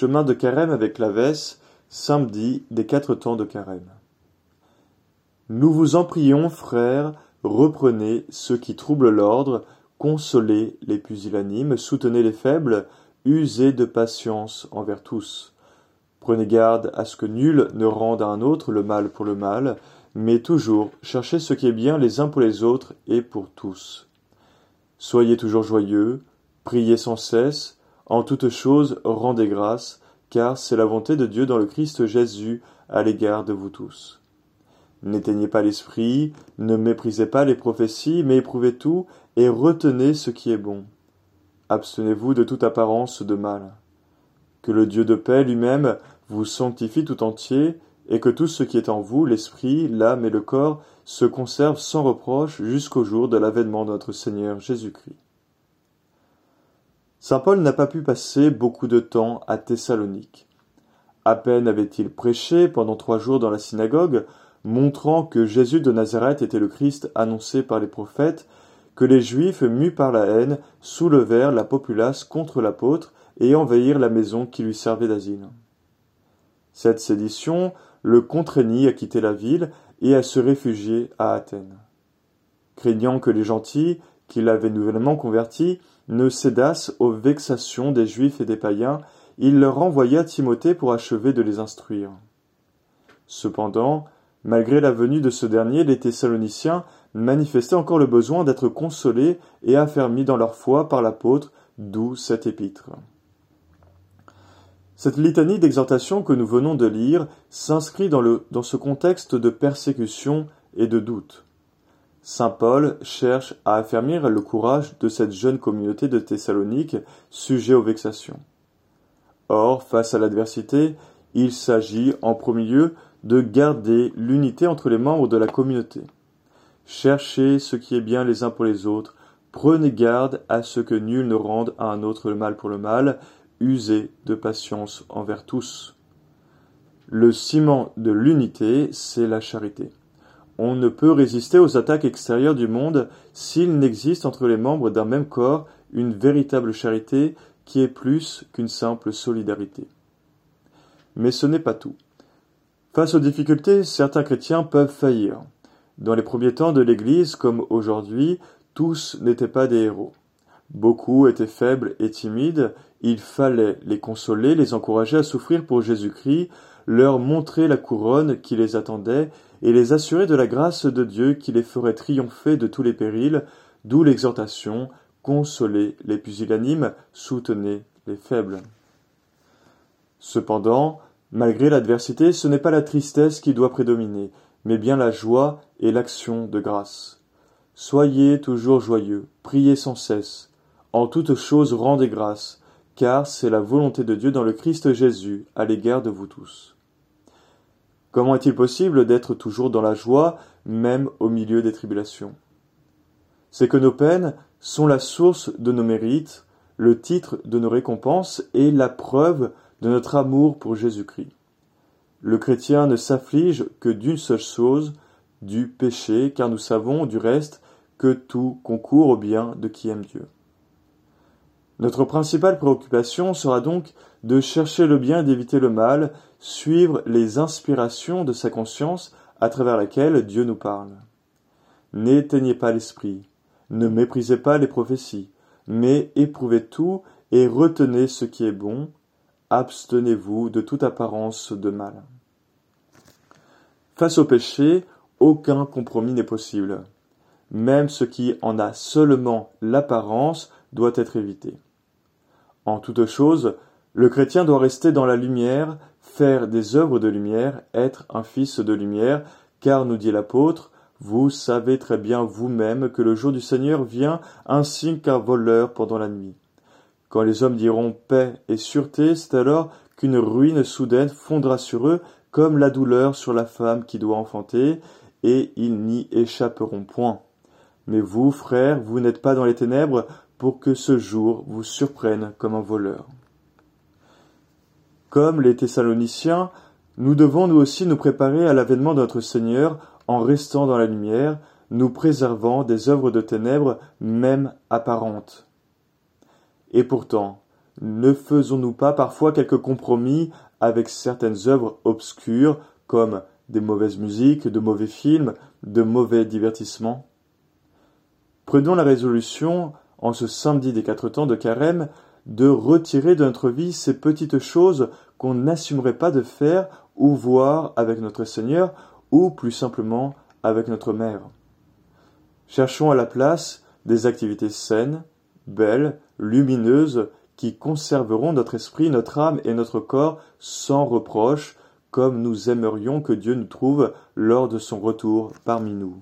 chemin de Carême avec la Vesse, samedi des quatre temps de Carême. Nous vous en prions, frères, reprenez ceux qui troublent l'ordre, consolez les pusillanimes, soutenez les faibles, usez de patience envers tous. Prenez garde à ce que nul ne rende à un autre le mal pour le mal, mais toujours cherchez ce qui est bien les uns pour les autres et pour tous. Soyez toujours joyeux, priez sans cesse, en toutes choses rendez grâce, car c'est la volonté de Dieu dans le Christ Jésus à l'égard de vous tous. N'éteignez pas l'esprit, ne méprisez pas les prophéties, mais éprouvez tout et retenez ce qui est bon. Abstenez-vous de toute apparence de mal. Que le Dieu de paix lui-même vous sanctifie tout entier, et que tout ce qui est en vous, l'esprit, l'âme et le corps, se conserve sans reproche jusqu'au jour de l'avènement de notre Seigneur Jésus-Christ. Saint Paul n'a pas pu passer beaucoup de temps à Thessalonique. À peine avait-il prêché pendant trois jours dans la synagogue montrant que Jésus de Nazareth était le Christ annoncé par les prophètes, que les Juifs, mus par la haine, soulevèrent la populace contre l'apôtre et envahirent la maison qui lui servait d'asile. Cette sédition le contraignit à quitter la ville et à se réfugier à Athènes. Craignant que les gentils, qui l'avaient nouvellement converti, ne cédassent aux vexations des Juifs et des païens, il leur envoya Timothée pour achever de les instruire. Cependant, Malgré la venue de ce dernier, les Thessaloniciens manifestaient encore le besoin d'être consolés et affermis dans leur foi par l'apôtre, d'où cette épître. Cette litanie d'exhortation que nous venons de lire s'inscrit dans, dans ce contexte de persécution et de doute. Saint Paul cherche à affermir le courage de cette jeune communauté de Thessalonique sujet aux vexations. Or, face à l'adversité, il s'agit en premier lieu de garder l'unité entre les membres de la communauté. Cherchez ce qui est bien les uns pour les autres, prenez garde à ce que nul ne rende à un autre le mal pour le mal, usez de patience envers tous. Le ciment de l'unité, c'est la charité. On ne peut résister aux attaques extérieures du monde s'il n'existe entre les membres d'un même corps une véritable charité qui est plus qu'une simple solidarité. Mais ce n'est pas tout. Face aux difficultés, certains chrétiens peuvent faillir. Dans les premiers temps de l'Église, comme aujourd'hui, tous n'étaient pas des héros. Beaucoup étaient faibles et timides, il fallait les consoler, les encourager à souffrir pour Jésus-Christ, leur montrer la couronne qui les attendait, et les assurer de la grâce de Dieu qui les ferait triompher de tous les périls, d'où l'exhortation Consolez les pusillanimes, soutenez les faibles. Cependant, Malgré l'adversité, ce n'est pas la tristesse qui doit prédominer, mais bien la joie et l'action de grâce. Soyez toujours joyeux, priez sans cesse. En toutes choses rendez grâce, car c'est la volonté de Dieu dans le Christ Jésus à l'égard de vous tous. Comment est-il possible d'être toujours dans la joie, même au milieu des tribulations? C'est que nos peines sont la source de nos mérites, le titre de nos récompenses et la preuve de notre amour pour Jésus-Christ. Le chrétien ne s'afflige que d'une seule chose, du péché, car nous savons du reste que tout concourt au bien de qui aime Dieu. Notre principale préoccupation sera donc de chercher le bien et d'éviter le mal, suivre les inspirations de sa conscience à travers laquelle Dieu nous parle. N'éteignez pas l'esprit, ne méprisez pas les prophéties, mais éprouvez tout et retenez ce qui est bon, abstenez-vous de toute apparence de mal. Face au péché, aucun compromis n'est possible. Même ce qui en a seulement l'apparence doit être évité. En toute chose, le chrétien doit rester dans la lumière, faire des œuvres de lumière, être un fils de lumière, car nous dit l'apôtre, vous savez très bien vous-même que le jour du Seigneur vient ainsi qu'un voleur pendant la nuit. Quand les hommes diront paix et sûreté, c'est alors qu'une ruine soudaine fondra sur eux comme la douleur sur la femme qui doit enfanter, et ils n'y échapperont point. Mais vous, frères, vous n'êtes pas dans les ténèbres pour que ce jour vous surprenne comme un voleur. Comme les Thessaloniciens, nous devons nous aussi nous préparer à l'avènement de notre Seigneur en restant dans la lumière, nous préservant des œuvres de ténèbres même apparentes. Et pourtant, Ne faisons-nous pas parfois quelques compromis avec certaines œuvres obscures, comme des mauvaises musiques, de mauvais films, de mauvais divertissements? Prenons la résolution, en ce samedi des quatre temps de carême, de retirer de notre vie ces petites choses qu'on n'assumerait pas de faire ou voir avec notre Seigneur ou plus simplement avec notre mère. Cherchons à la place des activités saines, belles, lumineuses, qui conserveront notre esprit, notre âme et notre corps sans reproche, comme nous aimerions que Dieu nous trouve lors de son retour parmi nous.